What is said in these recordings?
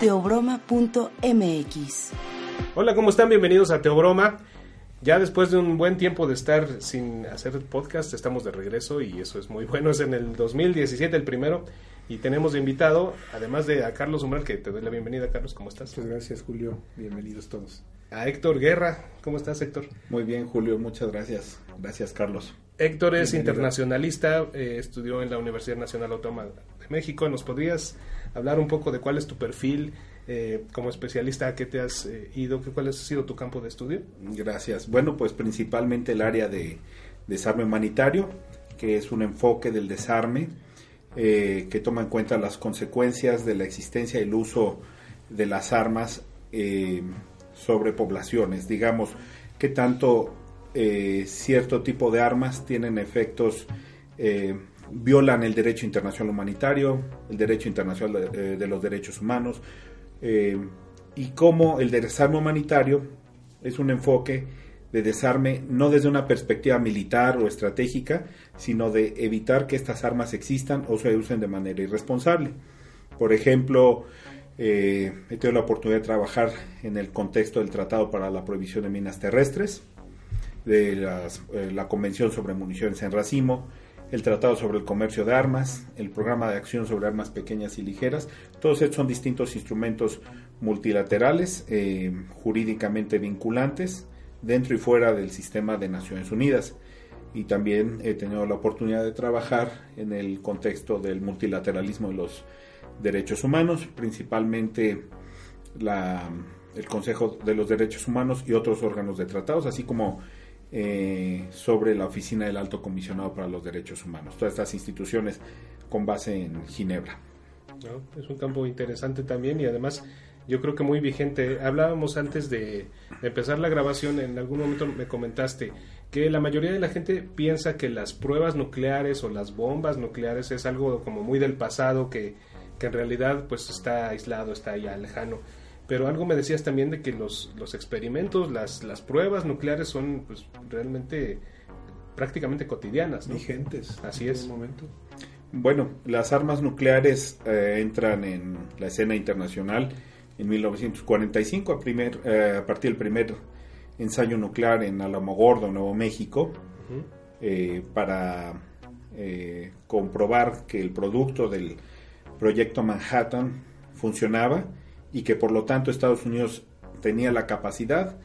teobroma.mx. Hola, ¿cómo están? Bienvenidos a Teobroma. Ya después de un buen tiempo de estar sin hacer podcast, estamos de regreso y eso es muy bueno. Es en el 2017 el primero y tenemos de invitado, además de a Carlos Umbral, que te doy la bienvenida, Carlos, ¿cómo estás? Muchas gracias, Julio. Bienvenidos todos. A Héctor Guerra, ¿cómo estás, Héctor? Muy bien, Julio. Muchas gracias. Gracias, Carlos. Héctor es Bienvenido. internacionalista, eh, estudió en la Universidad Nacional Autónoma de México. ¿Nos podrías hablar un poco de cuál es tu perfil eh, como especialista? ¿A qué te has eh, ido? ¿Qué, ¿Cuál ha sido tu campo de estudio? Gracias. Bueno, pues principalmente el área de desarme humanitario, que es un enfoque del desarme eh, que toma en cuenta las consecuencias de la existencia y el uso de las armas eh, sobre poblaciones. Digamos, qué tanto eh, cierto tipo de armas tienen efectos, violan el derecho internacional humanitario, el derecho internacional de, eh, los derechos humanos, eh, y cómo el desarme humanitario es un enfoque de desarme no desde una perspectiva militar o estratégica, sino de evitar que estas armas existan o se usen de manera irresponsable. Por ejemplo, eh, he tenido la oportunidad de trabajar en el contexto del Tratado para la Prohibición de Minas Terrestres, de la Convención sobre Municiones en Racimo, el Tratado sobre el Comercio de Armas, el Programa de Acción sobre Armas Pequeñas y Ligeras. Todos estos son distintos instrumentos multilaterales, eh, jurídicamente vinculantes, dentro y fuera del sistema de Naciones Unidas. Y también he tenido la oportunidad de trabajar en el contexto del multilateralismo de los derechos humanos, principalmente la, el Consejo de los Derechos Humanos y otros órganos de tratados, así como eh, sobre la Oficina del Alto Comisionado para los Derechos Humanos. Todas estas instituciones con base en Ginebra. Es un campo interesante también y además yo creo que muy vigente. Hablábamos antes de, de empezar la grabación, en algún momento me comentaste que la mayoría de la gente piensa que las pruebas nucleares o las bombas nucleares es algo como muy del pasado que, que en realidad pues está aislado, está ya lejano. Pero algo me decías también de que los, los experimentos, las, las pruebas nucleares son pues realmente prácticamente cotidianas, ¿no? Vigentes. Así en es. momento. Bueno, las armas nucleares eh, entran en la escena internacional en 1945, a, primer, eh, a partir del primer ensayo nuclear en Alamogordo, Nuevo México, Ujú. eh, para eh, comprobar que el producto del proyecto Manhattan funcionaba y que por lo tanto Estados Unidos tenía la capacidad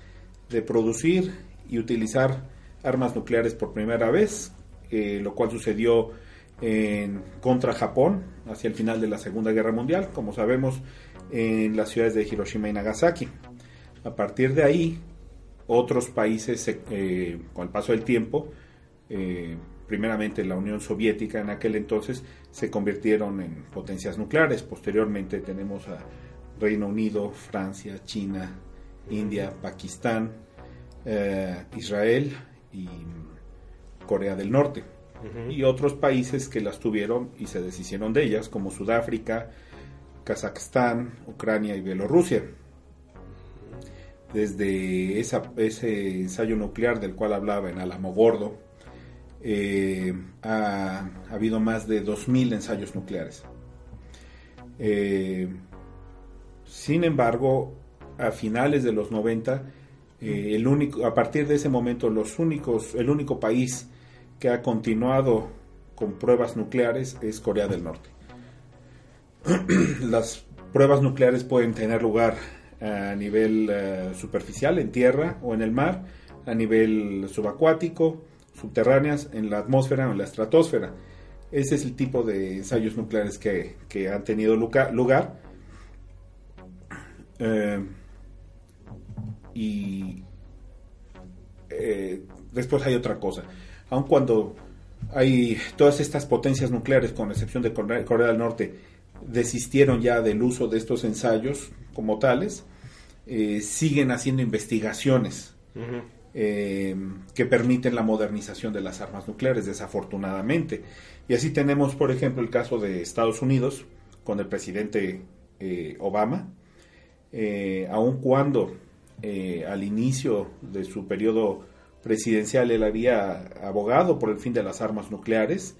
de producir y utilizar armas nucleares por primera vez, eh, lo cual sucedió en contra Japón hacia el final de la Segunda Guerra Mundial, como sabemos, en las ciudades de Hiroshima y Nagasaki. A partir de ahí, otros países, se- eh, con el paso del tiempo, eh, primeramente la Unión Soviética en aquel entonces, se convirtieron en potencias nucleares. Posteriormente tenemos a Reino Unido, Francia, China, India, Pakistán, eh, Israel y Corea del Norte. Y otros países que las tuvieron y se deshicieron de ellas, como Sudáfrica, Kazajstán, Ucrania y Bielorrusia. Desde esa- ese ensayo nuclear del cual hablaba en Alamogordo, eh, ha, ha habido más de 2.000 ensayos nucleares. Eh, sin embargo, a finales de los 90, eh, el único, a partir de ese momento, los únicos, el único país que ha continuado con pruebas nucleares es Corea del Norte. Las pruebas nucleares pueden tener lugar a nivel eh, superficial, en tierra o en el mar, a nivel subacuático, subterráneas, en la atmósfera o en la estratosfera. Ese es el tipo de ensayos nucleares que, que han tenido lugar. Eh, y eh, después hay otra cosa. Aun cuando hay todas estas potencias nucleares, con excepción de Corea, del Norte, desistieron ya del uso de estos ensayos como tales, eh, siguen haciendo investigaciones eh, que permiten la modernización de las armas nucleares, desafortunadamente. Y así tenemos, por ejemplo, el caso de Estados Unidos con el presidente eh, Obama, aun cuando al inicio de su periodo presidencial él había abogado por el fin de las armas nucleares,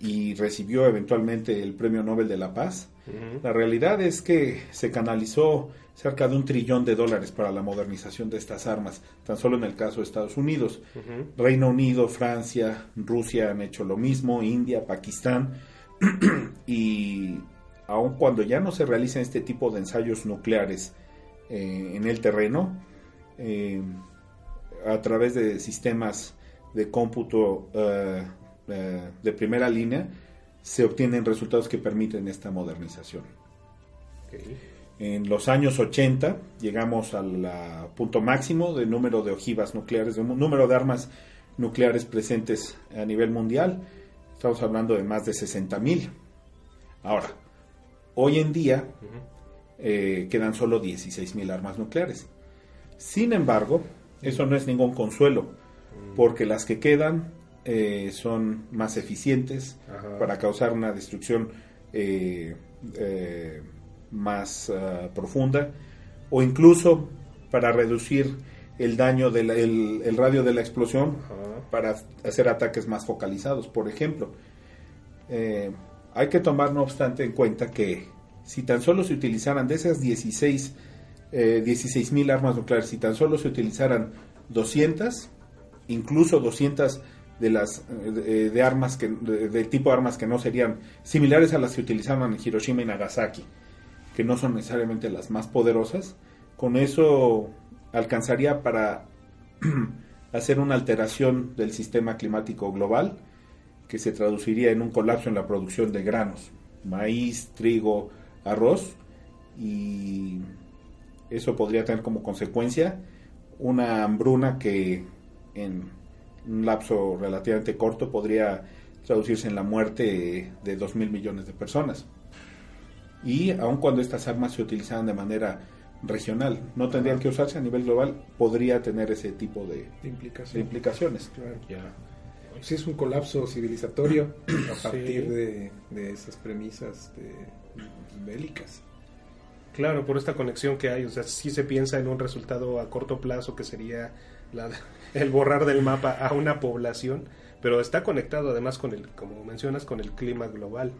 y recibió eventualmente el Premio Nobel de la Paz. La realidad es que se canalizó cerca de un trillón de dólares para la modernización de estas armas, tan solo en el caso de Estados Unidos. Reino Unido, Francia, Rusia han hecho lo mismo, India, Pakistán, y aun cuando ya no se realizan este tipo de ensayos nucleares eh, en el terreno, eh, a través de sistemas de cómputo uh, eh, de primera línea, se obtienen resultados que permiten esta modernización. En los años 80 llegamos al punto máximo de número de ojivas nucleares, de número de armas nucleares presentes a nivel mundial. Estamos hablando de más de 60 mil. Ahora, hoy en día eh, quedan solo 16 mil armas nucleares. Sin embargo, eso no es ningún consuelo, mm. porque las que quedan eh, son más eficientes para causar una destrucción eh, eh, más ah, profunda o incluso para reducir el daño del el, radio de la explosión para hacer ataques más focalizados, por ejemplo. Hay que tomar, no obstante, en cuenta que si tan solo se utilizaran de esas 16 mil armas nucleares, si tan solo se utilizaran 200, incluso 200 de las de, eh, armas que de, tipo de armas que no serían similares a las que utilizaban en Hiroshima y Nagasaki, que no son necesariamente las más poderosas, con eso alcanzaría para hacer una alteración del sistema climático global que se traduciría en un colapso en la producción de granos, maíz, trigo, arroz y eso podría tener como consecuencia una hambruna que en un lapso relativamente corto podría traducirse en la muerte de 2 mil millones de personas. Y aun cuando estas armas se utilizaran de manera regional, no tendrían que usarse a nivel global, podría tener ese tipo de, implicaciones. Si es un colapso civilizatorio a partir de, esas premisas bélicas. Claro, por esta conexión que hay, o sea, si se piensa en un resultado a corto plazo que sería el borrar del mapa a una población, pero está conectado además con el, como mencionas, con el clima global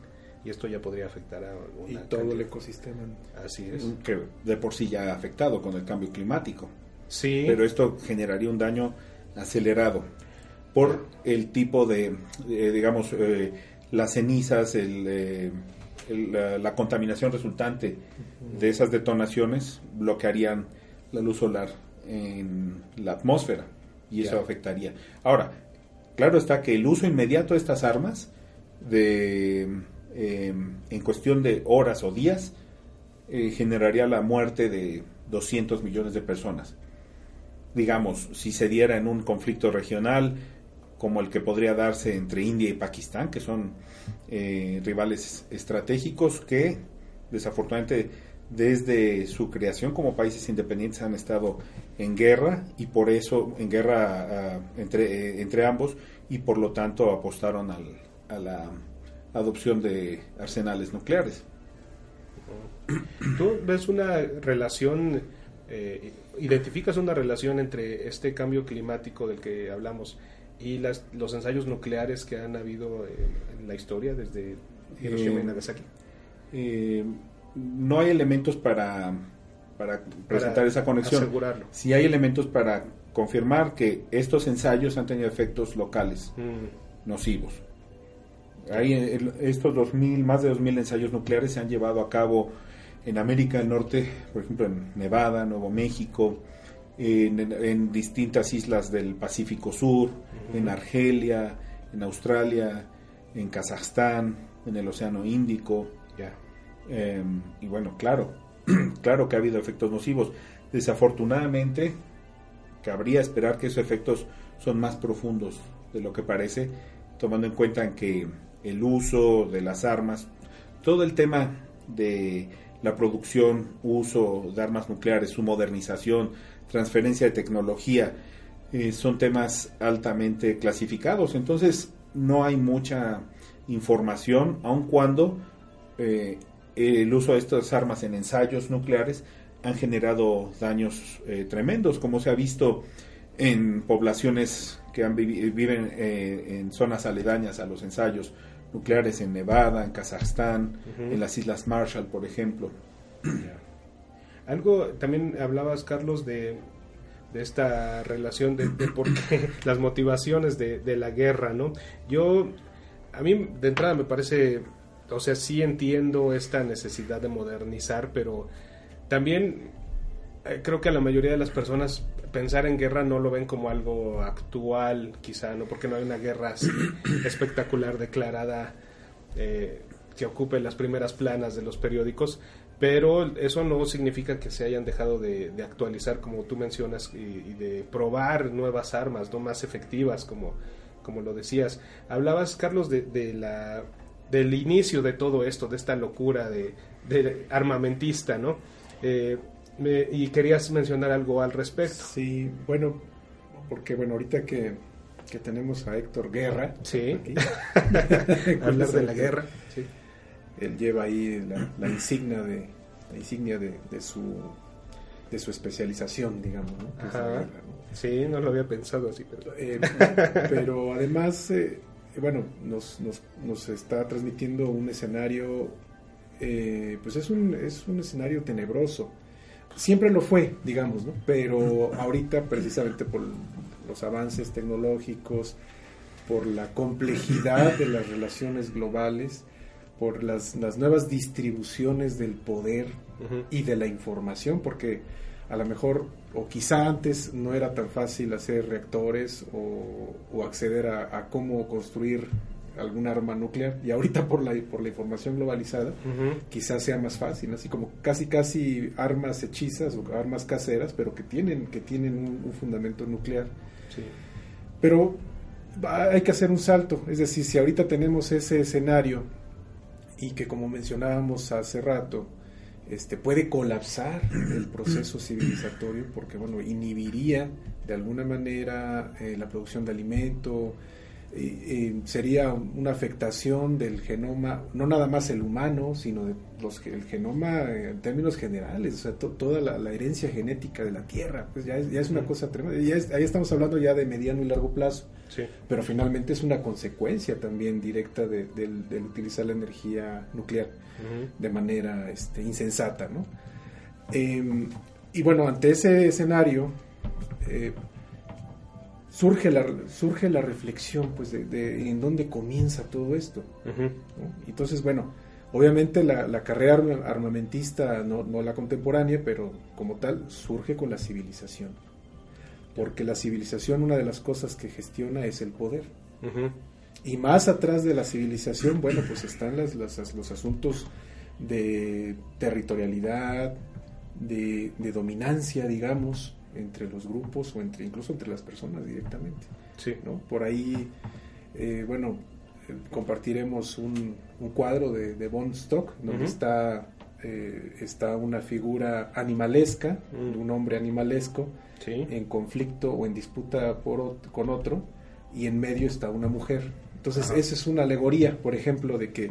y esto ya podría afectar a y todo el ecosistema. Así es. Que de por sí ya ha afectado con el cambio climático. Sí. Pero esto generaría un daño acelerado por el tipo de, digamos, eh, las cenizas, eh, la, la, contaminación resultante de esas detonaciones bloquearían la luz solar en la atmósfera y eso afectaría. Ahora, claro está que el uso inmediato de estas armas, de, em, en cuestión de horas o días, eh, generaría la muerte de 200 millones de personas. Digamos, si se diera en un conflicto regional como el que podría darse entre India y Pakistán, que son eh, rivales estratégicos que desafortunadamente desde su creación como países independientes han estado en guerra y por eso en guerra ah, entre, eh, entre ambos y por lo tanto apostaron al, a la adopción de arsenales nucleares. ¿Tú ves una relación, eh, identificas una relación entre este cambio climático del que hablamos y las, los ensayos nucleares que han habido en, la historia desde Hiroshima y eh, Nagasaki? no hay elementos para, para presentar esa conexión. Asegurarlo. Sí hay elementos para confirmar que estos ensayos han tenido efectos locales mm. nocivos. Hay estos 2000, más de 2.000 ensayos nucleares se han llevado a cabo en América del Norte, por ejemplo en Nevada, Nuevo México, en, distintas islas del Pacífico Sur, en Argelia, en Australia, en Kazajstán, en el Océano Índico. ya Em, y bueno, claro, claro que ha habido efectos nocivos. Desafortunadamente, cabría esperar que esos efectos son más profundos de lo que parece tomando en cuenta que el uso de las armas, todo el tema de la producción, uso de armas nucleares, su modernización, transferencia de tecnología, eh, son temas altamente clasificados. Entonces no hay mucha información, aun cuando eh, el uso de estas armas en ensayos nucleares han generado daños eh, tremendos, como se ha visto en poblaciones que han viven en zonas aledañas a los ensayos nucleares en Nevada, en Kazajstán, en las Islas Marshall, por ejemplo. Algo, también hablabas, Carlos, de, de esta relación de, de por qué, las motivaciones de, de, la guerra, ¿no? Yo, a mí de entrada me parece, o sea, sí entiendo esta necesidad de modernizar, pero también eh, creo que a la mayoría de las personas pensar en guerra no lo ven como algo actual, quizá, ¿no? Porque no hay una guerra así espectacular declarada eh, que ocupe las primeras planas de los periódicos, pero eso no significa que se hayan dejado de, actualizar, como tú mencionas, y, de probar nuevas armas, no más efectivas, como, como lo decías. Hablabas, Carlos, de, la del inicio de todo esto, de esta locura de, armamentista, ¿no? Eh, y querías mencionar algo al respecto. Sí, bueno, porque bueno, ahorita que, que tenemos a Héctor Guerra, sí. hablar de la guerra, sí. Él lleva ahí la, insignia de la insignia de, de, su de su especialización, digamos, ¿no? Sí, no lo había pensado así, pero, eh, pero además, eh, bueno, nos, nos, nos está transmitiendo un escenario, eh, pues es un, es un escenario tenebroso siempre lo fue, digamos, ¿no? Pero ahorita precisamente por los avances tecnológicos, por la complejidad de las relaciones globales, por las, nuevas distribuciones del poder y de la información, porque a lo mejor, o quizá antes no era tan fácil hacer reactores o, acceder a, a, cómo construir algún arma nuclear y ahorita por la por la información globalizada quizás sea más fácil así como casi casi armas hechizas o armas caseras pero que tienen que tienen un, fundamento nuclear. Pero hay que hacer un salto es decir si ahorita tenemos ese escenario y que como mencionábamos hace rato este puede colapsar el proceso civilizatorio porque bueno inhibiría de alguna manera eh, la producción de alimento sería una afectación del genoma, no nada más el humano, sino de los, el genoma en términos generales, o sea, toda la, herencia genética de la Tierra, pues ya es, ya es una cosa tremenda. ahí estamos hablando ya de mediano y largo plazo, pero finalmente es una consecuencia también directa de, del, utilizar la energía nuclear de manera este, insensata, ¿no? Em, y bueno, ante ese escenario, eh, surge la, surge la reflexión pues de, en dónde comienza todo esto. Entonces, bueno, obviamente la, carrera armamentista, no, no, la contemporánea, pero como tal, surge con la civilización. Porque la civilización, una de las cosas que gestiona es el poder. Y más atrás de la civilización, bueno, pues están las, los asuntos de territorialidad, de, de dominancia, digamos, entre los grupos o entre incluso entre las personas directamente. Sí. ¿no? Por ahí, eh, bueno, eh, compartiremos un, un, cuadro de, de Von Stock donde está, eh, está una figura animalesca, mm. un hombre animalesco, en conflicto o en disputa por, con otro, y en medio está una mujer. Entonces, esa es una alegoría, por ejemplo, de que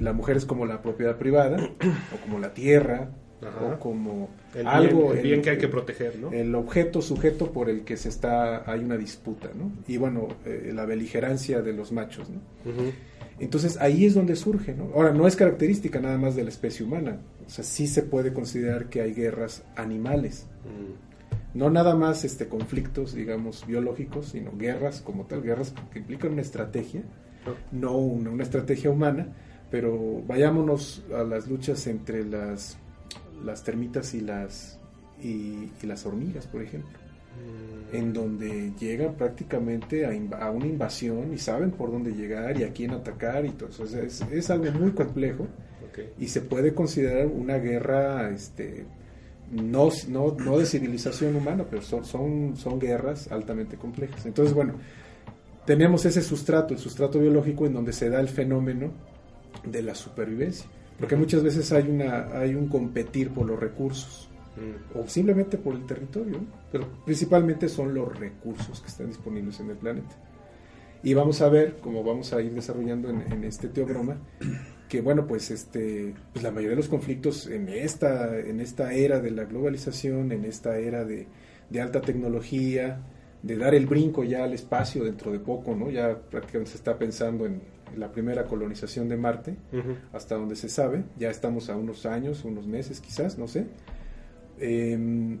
la mujer es como la propiedad privada, o como la tierra, o como el algo bien, bien que hay que proteger, ¿no? El objeto sujeto por el que se está hay una disputa, ¿no? Y bueno, eh, la beligerancia de los machos, ¿no? Entonces ahí es donde surge, ¿no? Ahora no es característica nada más de la especie humana, o sea, sí se puede considerar que hay guerras animales. Mm. No nada más este conflictos, digamos, biológicos, sino guerras como tal, guerras que implican una estrategia, no una, una estrategia humana, pero vayámonos a las luchas entre las las termitas y las, y, las hormigas, por ejemplo, en donde llegan prácticamente a, una invasión y saben por dónde llegar y a quién atacar y todo eso. es, algo muy complejo y se puede considerar una guerra este, no, no, no de civilización humana, pero son, son, son guerras altamente complejas. Entonces, bueno, tenemos ese sustrato, el sustrato biológico en donde se da el fenómeno de la supervivencia. Porque muchas veces hay, una, hay un competir por los recursos Mm. o simplemente por el territorio, ¿no? pero principalmente son los recursos que están disponibles en el planeta. Y vamos a ver, como vamos a ir desarrollando en, en este teobroma, que bueno, pues este, pues la mayoría de los conflictos en esta, en esta era de la globalización, en esta era de, de alta tecnología, de dar el brinco ya al espacio dentro de poco, ¿no? Ya prácticamente se está pensando en la primera colonización de Marte, hasta donde se sabe, ya estamos a unos años, unos meses quizás, no sé. Eh,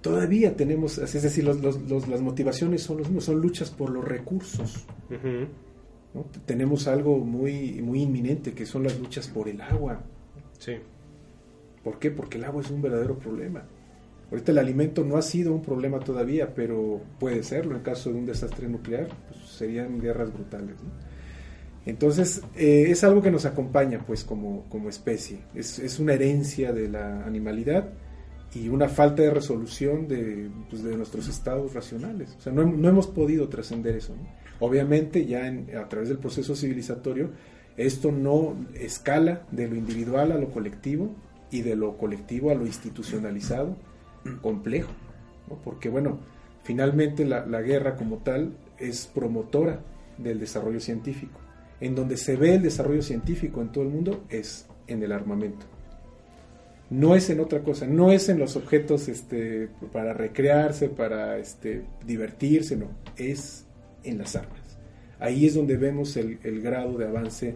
todavía tenemos, es decir, los- los- los- las motivaciones son los mismos, son luchas por los recursos. Tenemos algo muy, muy inminente que son las luchas por el agua. Sí. ¿Por qué? Porque el agua es un verdadero problema. Ahorita el alimento no ha sido un problema todavía, pero puede serlo en caso de un desastre nuclear, pues serían guerras brutales. Entonces, eh, es algo que nos acompaña pues como, como especie. Es, es una herencia de la animalidad y una falta de resolución de, pues, de nuestros estados racionales. O sea, no, no hemos podido trascender eso. Obviamente, ya a través del proceso civilizatorio, esto no escala de lo individual a lo colectivo y de lo colectivo a lo institucionalizado, complejo. Porque, bueno, finalmente la, guerra como tal es promotora del desarrollo científico. En donde se ve el desarrollo científico en todo el mundo es en el armamento. No es en otra cosa, no es en los objetos este, para recrearse, para este, divertirse, no, es en las armas. Ahí es donde vemos el, grado de avance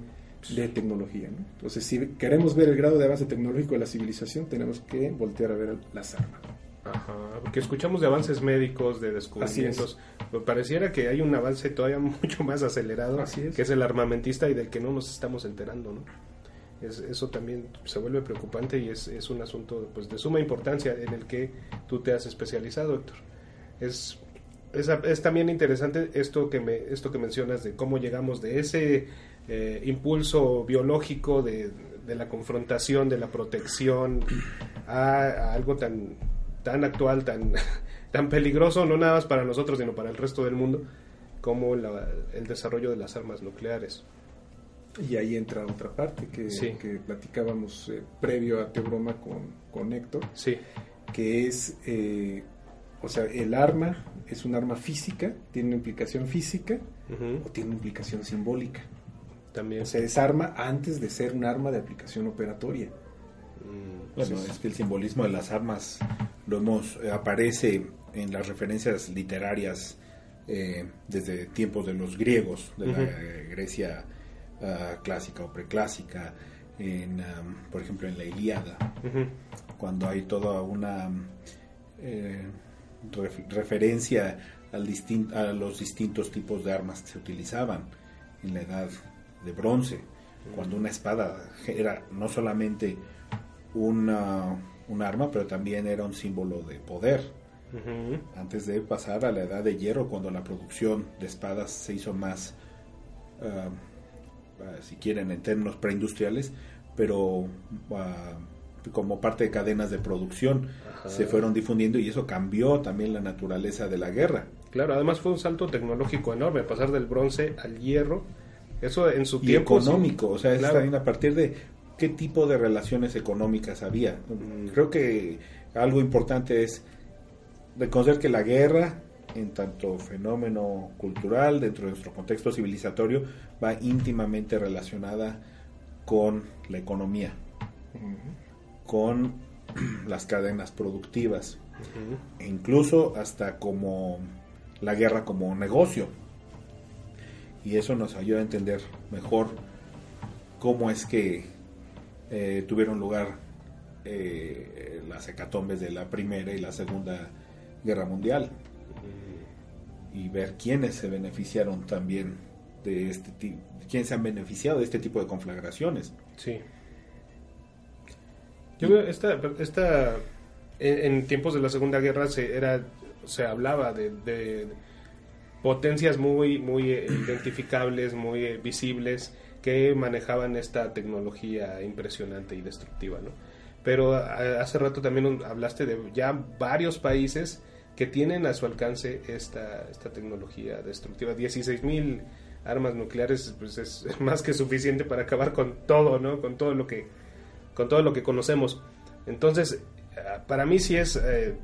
de tecnología. ¿no? Entonces, si queremos ver el grado de avance tecnológico de la civilización, tenemos que voltear a ver las armas. Ajá, porque escuchamos de avances médicos, de descubrimientos. Pero pareciera que hay un avance todavía mucho más acelerado, Así es. que es el armamentista y del que no nos estamos enterando, ¿no? Es- eso también se vuelve preocupante y es, es un asunto pues, de suma importancia en el que tú te has especializado, Héctor. Es, es, es también interesante esto que, me, esto que mencionas de cómo llegamos de ese eh, impulso biológico de, de la confrontación, de la protección, a, a algo tan, tan actual, tan, tan peligroso, no nada más para nosotros, sino para el resto del mundo, como la- el desarrollo de las armas nucleares. Y ahí entra otra parte que, Sí. que platicábamos eh, previo a Teobroma con, con Héctor, Sí, que es, eh, o sea, el arma es un arma física, tiene una implicación física o tiene una implicación simbólica. también. O sea, es arma antes de ser un arma de aplicación operatoria. Mm, Bueno, es que el simbolismo de las armas lo hemos eh, aparece en las referencias literarias eh, desde tiempos de los griegos, de la eh, Grecia ah, clásica o preclásica, en, am, por ejemplo en la Ilíada, cuando hay toda una eh, ref- referencia al a los distintos tipos de armas que se utilizaban en la edad de bronce, cuando una espada era no solamente una, un arma, pero también era un símbolo de poder. Antes de pasar a la edad de hierro, cuando la producción de espadas se hizo más, ah, si quieren, en términos preindustriales, pero ah, como parte de cadenas de producción Ajá. se fueron difundiendo y eso cambió también la naturaleza de la guerra. Claro, además fue un salto tecnológico enorme, pasar del bronce al hierro. Eso en su y tiempo. económico, o sea, es también a partir de qué tipo de relaciones económicas había. Mm. Creo que algo importante es reconocer que la guerra, en tanto fenómeno cultural dentro de nuestro contexto civilizatorio, va íntimamente relacionada con la economía, con las cadenas productivas, e incluso hasta como la guerra como negocio. Y eso nos ayuda a entender mejor cómo es que eh, tuvieron lugar eh, las hecatombes de la Primera y la Segunda Guerra Mundial. Y ver quiénes se beneficiaron también de este tipo, quiénes se han beneficiado de este tipo de conflagraciones. Sí. Yo veo esta, esta en, en tiempos de la Segunda Guerra se era se hablaba de, de potencias muy muy eh, identificables, muy eh, visibles que manejaban esta tecnología impresionante y destructiva, ¿no? Pero hace rato también hablaste de ya varios países que tienen a su alcance esta, esta tecnología destructiva. 16.000 armas nucleares pues es más que suficiente para acabar con todo, ¿no? Con todo lo que, con todo lo que conocemos. Entonces, ah, para mí sí es, eh,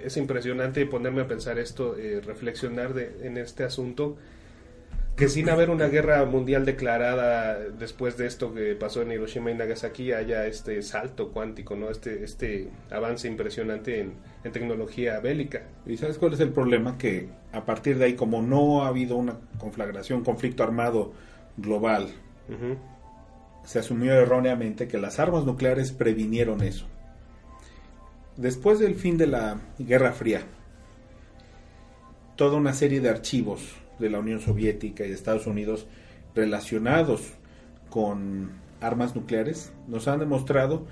es impresionante ponerme a pensar esto, eh, reflexionar de, en este asunto que sin haber una guerra mundial declarada después de esto que pasó en Hiroshima y Nagasaki haya este salto cuántico, ¿no? Este, este avance impresionante en, tecnología bélica. ¿Y sabes cuál es el problema? Que a partir de ahí, como no ha habido una conflagración, conflicto armado global, se asumió erróneamente que las armas nucleares previnieron eso. Después del fin de la Guerra Fría, toda una serie de archivos de la Unión Soviética y de Estados Unidos relacionados con armas nucleares nos han demostrado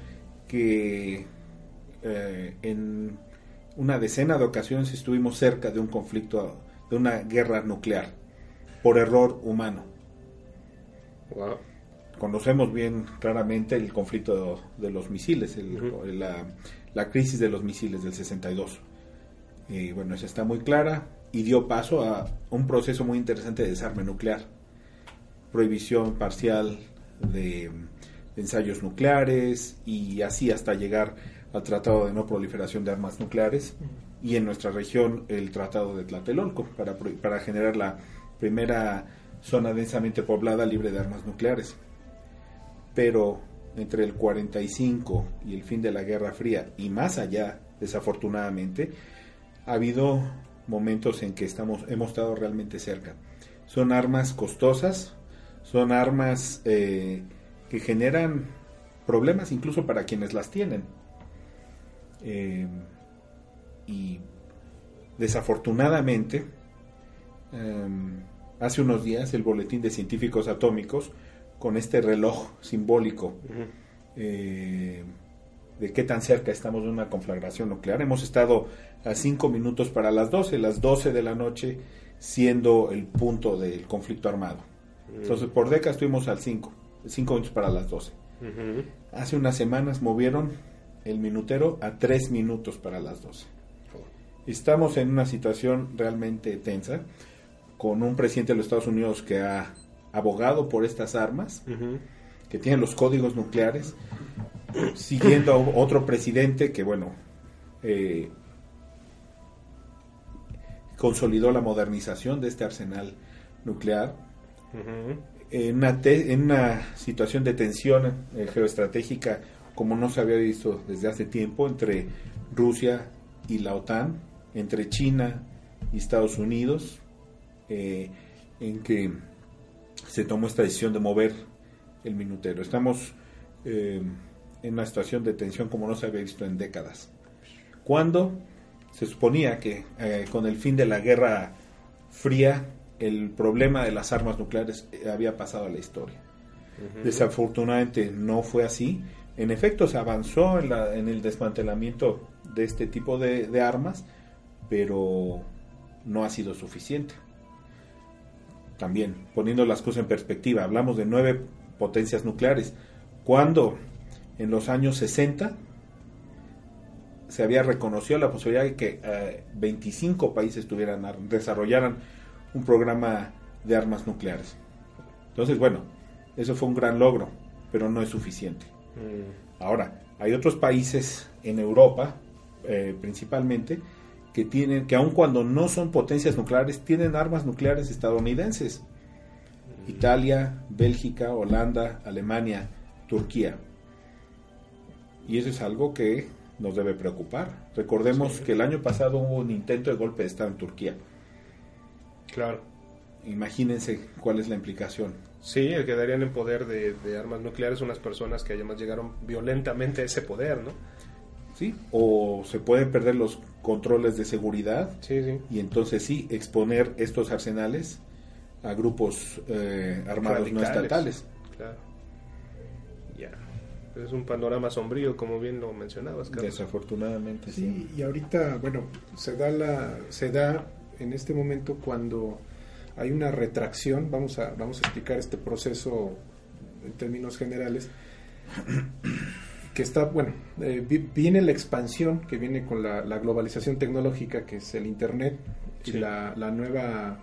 que eh, en una decena de ocasiones estuvimos cerca de un conflicto, de una guerra nuclear, por error humano. Conocemos bien claramente el conflicto de, los misiles, la, la, crisis de los misiles del 62. Y bueno, esa está muy clara y dio paso a un proceso muy interesante de desarme nuclear. Prohibición parcial de, ensayos nucleares y así hasta llegar al Tratado de No Proliferación de Armas Nucleares y en nuestra región el Tratado de Tlatelolco para, para generar la primera zona densamente poblada libre de armas nucleares. Pero entre el 45 y el fin de la Guerra Fría y más allá, desafortunadamente, ha habido momentos en que estamos, hemos estado realmente cerca. Son armas costosas, son armas eh, que generan problemas incluso para quienes las tienen. Eh, y desafortunadamente, em, hace unos días el Boletín de Científicos Atómicos, con este reloj simbólico, de qué tan cerca estamos de una conflagración nuclear. Hemos estado a cinco minutos para las 12, las 12 de la noche siendo el punto del conflicto armado. Mm. Entonces, por décadas estuvimos al 5, 5 minutos para las 12. Hace unas semanas movieron el minutero a 3 minutos para las 12. Estamos en una situación realmente tensa, con un presidente de los Estados Unidos que ha abogado por estas armas, que tienen los códigos nucleares, siguiendo a otro presidente que, bueno, eh, consolidó la modernización de este arsenal nuclear. en, una en, una situación de tensión eh, geoestratégica como no se había visto desde hace tiempo entre Rusia y la OTAN, entre China y Estados Unidos, eh, en que se tomó esta decisión de mover el minutero. Estamos en una situación de tensión como no se había visto en décadas. Cuando se suponía que eh, con el fin de la Guerra Fría el problema de las armas nucleares eh, había pasado a la historia. Desafortunadamente no fue así. En efecto, se avanzó en, la, en el desmantelamiento de este tipo de, de, armas, pero no ha sido suficiente. También, poniendo las cosas en perspectiva, hablamos de nueve potencias nucleares. Cuando en los años 60 se había reconocido la posibilidad de que 25 eh, países tuvieran desarrollaran un programa de armas nucleares. Entonces, bueno, eso fue un gran logro, pero no es suficiente. Mm. Ahora, hay otros países en Europa, eh, principalmente, que tienen, que aun cuando no son potencias nucleares, tienen armas nucleares estadounidenses. Mm. Italia, Bélgica, Holanda, Alemania, Turquía. Y eso es algo que nos debe preocupar. Recordemos que el año pasado hubo un intento de golpe de Estado en Turquía. Claro. Imagínense cuál es la implicación. Sí, quedarían en poder de, armas nucleares unas personas que además llegaron violentamente a ese poder, ¿no? Sí, o se pueden perder los controles de seguridad sí, sí. y entonces sí exponer estos arsenales a grupos eh, armados no estatales. Claro es un panorama sombrío, como bien lo mencionabas. Desafortunadamente, sí. Y ahorita, bueno, se da la, se da en este momento cuando hay una retracción. Vamos a, vamos a explicar este proceso en términos generales. que está, bueno, eh, viene la expansión que viene con la, globalización tecnológica, que es el Internet, y la, nueva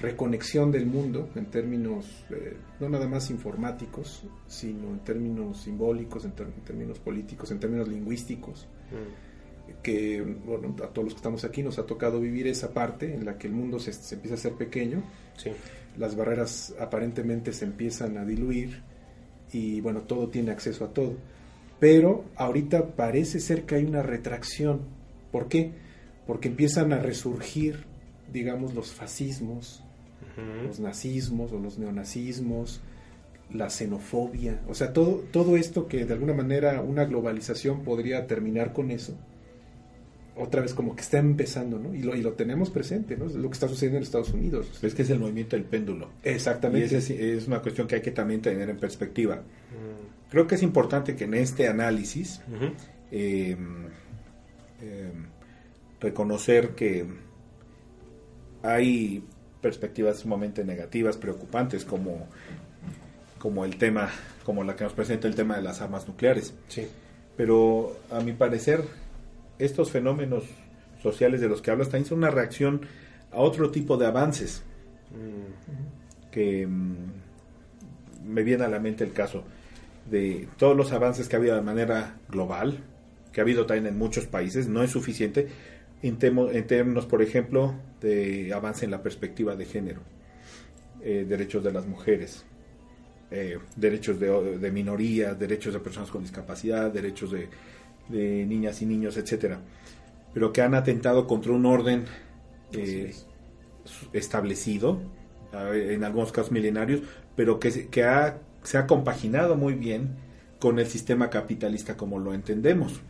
reconexión del mundo en términos eh, no nada más informáticos, sino en términos simbólicos, en, términos políticos, en términos lingüísticos. Mm. Que bueno, a todos los que estamos aquí nos ha tocado vivir esa parte en la que el mundo se, se empieza a hacer pequeño, las barreras aparentemente se empiezan a diluir y bueno, todo tiene acceso a todo. Pero ahorita parece ser que hay una retracción. ¿Por qué? Porque empiezan a resurgir, digamos, los fascismos, los nazismos o los neonazismos, la xenofobia, o sea, todo, todo esto que de alguna manera una globalización podría terminar con eso, otra vez como que está empezando, ¿no? Y lo, y lo tenemos presente, ¿no? Es lo que está sucediendo en Estados Unidos. Es que es el movimiento del péndulo. Exactamente. Y es, es, una cuestión que hay que también tener en perspectiva. Mm. Creo que es importante que en este análisis em, em, reconocer que hay perspectivas sumamente negativas, preocupantes, como, como el tema, como la que nos presenta el tema de las armas nucleares. Sí. Pero a mi parecer, estos fenómenos sociales de los que hablas también son una reacción a otro tipo de avances mm. que mm, me viene a la mente el caso de todos los avances que ha habido de manera global, que ha habido también en muchos países, no es suficiente en, en términos, por ejemplo, de avance en la perspectiva de género, eh, derechos de las mujeres, eh, derechos de, de minorías, derechos de personas con discapacidad, derechos de de niñas y niños, etcétera, pero que han atentado contra un orden eh, establecido, en algunos casos milenarios, pero que, que ha, se ha compaginado muy bien con el sistema capitalista como lo entendemos,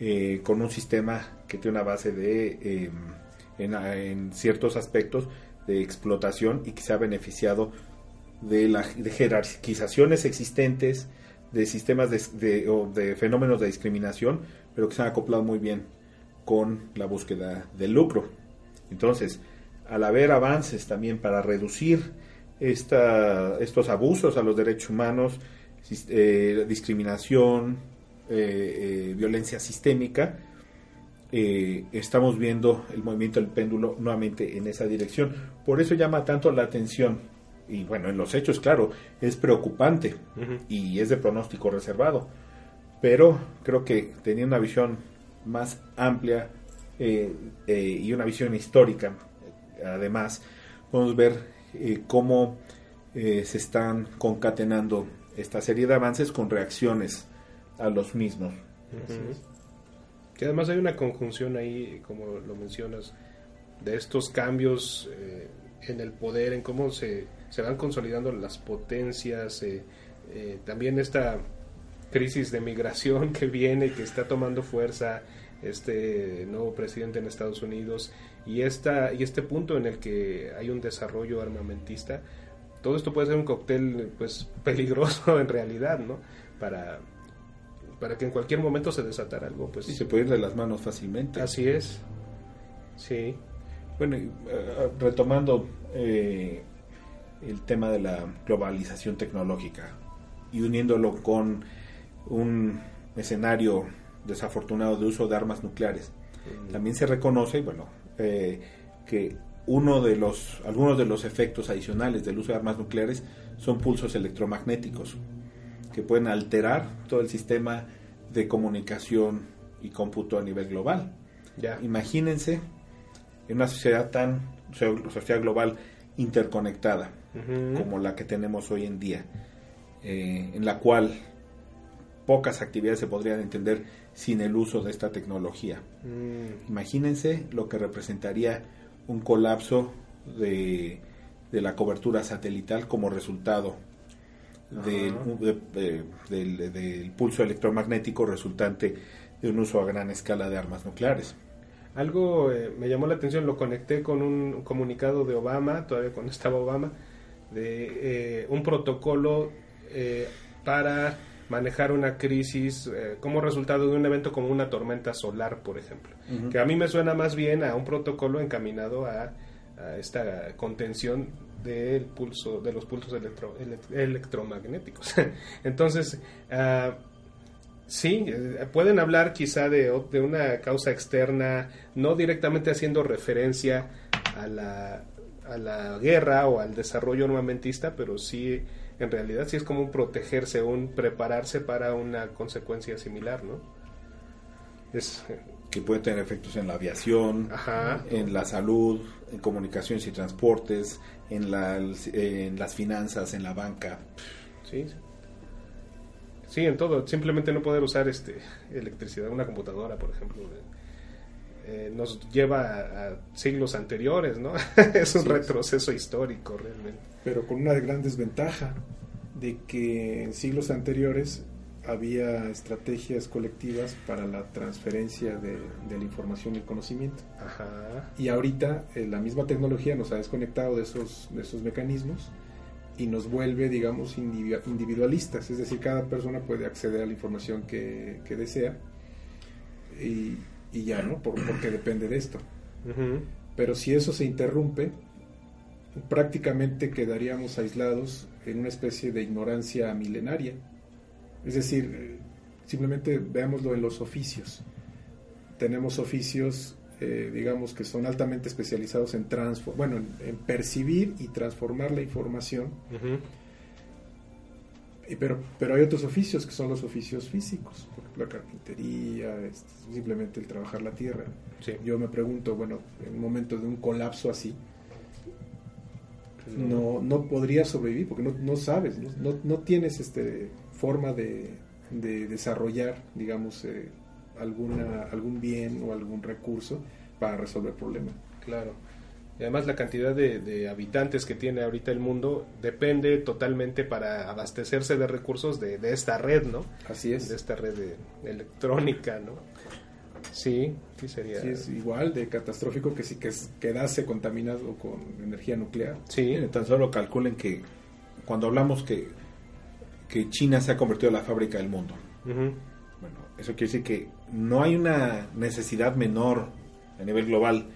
eh, con un sistema que tiene una base de, em, en, ciertos aspectos, de explotación y que se ha beneficiado de, la, jerarquizaciones existentes, de sistemas de, o de fenómenos de discriminación, pero que se han acoplado muy bien con la búsqueda del lucro. Entonces, al haber avances también para reducir esta, estos abusos a los derechos humanos, eh, discriminación, eh, eh, violencia sistémica, estamos viendo el movimiento del péndulo nuevamente en esa dirección. Por eso llama tanto la atención y bueno, en los hechos, claro, es preocupante y es de pronóstico reservado. Pero creo que tenía una visión más amplia eh, eh, y una visión histórica, además, podemos ver eh, cómo se están concatenando esta serie de avances con reacciones a los mismos. Que además hay una conjunción ahí, como lo mencionas, de estos cambios en el poder, en cómo se se van consolidando las potencias, eh, eh, también esta crisis de migración que viene, que está tomando fuerza este nuevo presidente en Estados Unidos y, esta, y este punto en el que hay un desarrollo armamentista, todo esto puede ser un cóctel pues peligroso en realidad, ¿no? Para, para que en cualquier momento se desatara algo, pues... Y se puede ir de las manos fácilmente. Así es, sí. Bueno, eh, retomando eh, el tema de la globalización tecnológica y uniéndolo con un escenario desafortunado de uso de armas nucleares. Mm. También se reconoce, bueno, eh, que uno de los, algunos de los efectos adicionales del uso de armas nucleares son pulsos electromagnéticos que pueden alterar todo el sistema de comunicación y cómputo a nivel global. Ya. Imagínense en una sociedad tan, sociedad global interconectada, como la que tenemos hoy en día, eh, en la cual pocas actividades se podrían entender sin el uso de esta tecnología. Mm. Imagínense lo que representaría un colapso de, la cobertura satelital como resultado del, del, pulso electromagnético resultante de un uso a gran escala de armas nucleares. Algo eh, me llamó la atención, lo conecté con un comunicado de Obama, todavía cuando estaba Obama, de eh, un protocolo eh, para manejar una crisis eh, como resultado de un evento como una tormenta solar, por ejemplo. Que a mí me suena más bien a un protocolo encaminado a, esta contención del pulso, de los pulsos electro, electromagnéticos. Entonces, ah, Sí, eh, pueden hablar quizá de, de una causa externa, no directamente haciendo referencia a la, a la guerra o al desarrollo armamentista, pero sí, en realidad sí es como un protegerse, un prepararse para una consecuencia similar, ¿no? Es, eh, que puede tener efectos en la aviación, Ajá. en la salud, en comunicaciones y transportes, en, la- en las finanzas, en la banca. sí. Sí, en todo. Simplemente no poder usar este electricidad, una computadora, por ejemplo. eh, nos lleva a, a siglos anteriores, ¿no? es un es. retroceso histórico realmente. pero con una gran desventaja de que en siglos anteriores había estrategias colectivas para la transferencia de, de la información y el conocimiento. Ajá. Y ahorita eh, la misma tecnología nos ha desconectado de esos, de esos mecanismos y nos vuelve, digamos, indivi- individualistas. Es decir, cada persona puede acceder a la información que, que desea y, y ya, ¿no? Por- porque depende de esto. Pero si eso se interrumpe, prácticamente quedaríamos aislados en una especie de ignorancia milenaria. Es decir, simplemente veámoslo en los oficios. Tenemos oficios, eh, digamos, que son altamente especializados en bueno, en, en percibir y transformar la información, pero, pero hay otros oficios que son los oficios físicos, por ejemplo, la carpintería, este, simplemente el trabajar la tierra. Sí. Yo me pregunto, bueno, en un momento de un colapso así, no, no podrías sobrevivir porque no, no sabes, no, no, no tienes este forma de, de desarrollar, digamos, eh, alguna, algún bien o algún recurso para resolver el problema. Claro. Y además la cantidad de, de habitantes que tiene ahorita el mundo depende totalmente para abastecerse de recursos de, de esta red, ¿no? Así es. De esta red de- electrónica, ¿no? Sí, sí sería. Sí, es igual de catastrófico que si que quedase contaminado con energía nuclear. Sí, tan solo calculen que cuando hablamos que, que China se ha convertido en la fábrica del mundo, bueno, eso quiere decir que no hay una necesidad menor a nivel global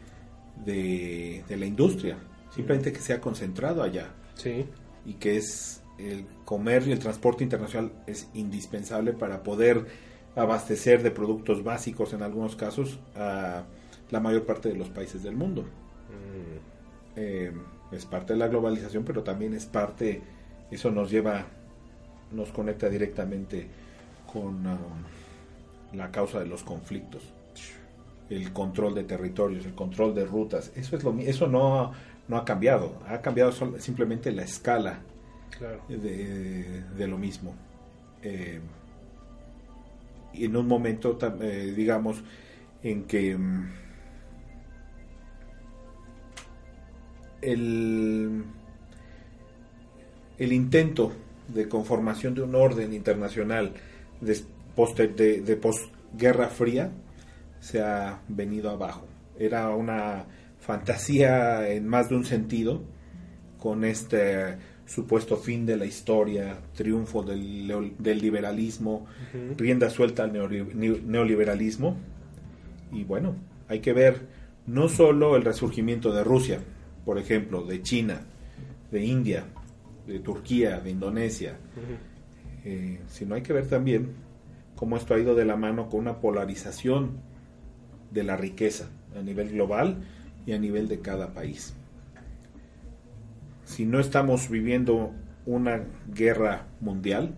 de, de la industria, simplemente que se ha concentrado allá. Sí, y que es el comercio y el transporte internacional es indispensable para poder abastecer de productos básicos en algunos casos a la mayor parte de los países del mundo. mm, Eh, es parte de la globalización, pero también es parte, eso nos lleva, nos conecta directamente con um, la causa de los conflictos, el control de territorios, el control de rutas. Eso es lo, eso no, no ha cambiado, ha cambiado simplemente la escala claro. de, de lo mismo. Eh, y en un momento, eh, digamos, en que mm, el, el intento de conformación de un orden internacional des- poste- de, de posguerra fría se ha venido abajo. Era una fantasía en más de un sentido, con este supuesto fin de la historia, triunfo del, del liberalismo, rienda suelta al neoli- neo- neoliberalismo. Y bueno, hay que ver no solo el resurgimiento de Rusia, por ejemplo, de China, de India, de Turquía, de Indonesia, Ujú. eh, sino hay que ver también cómo esto ha ido de la mano con una polarización de la riqueza a nivel global y a nivel de cada país. Si no estamos viviendo una guerra mundial,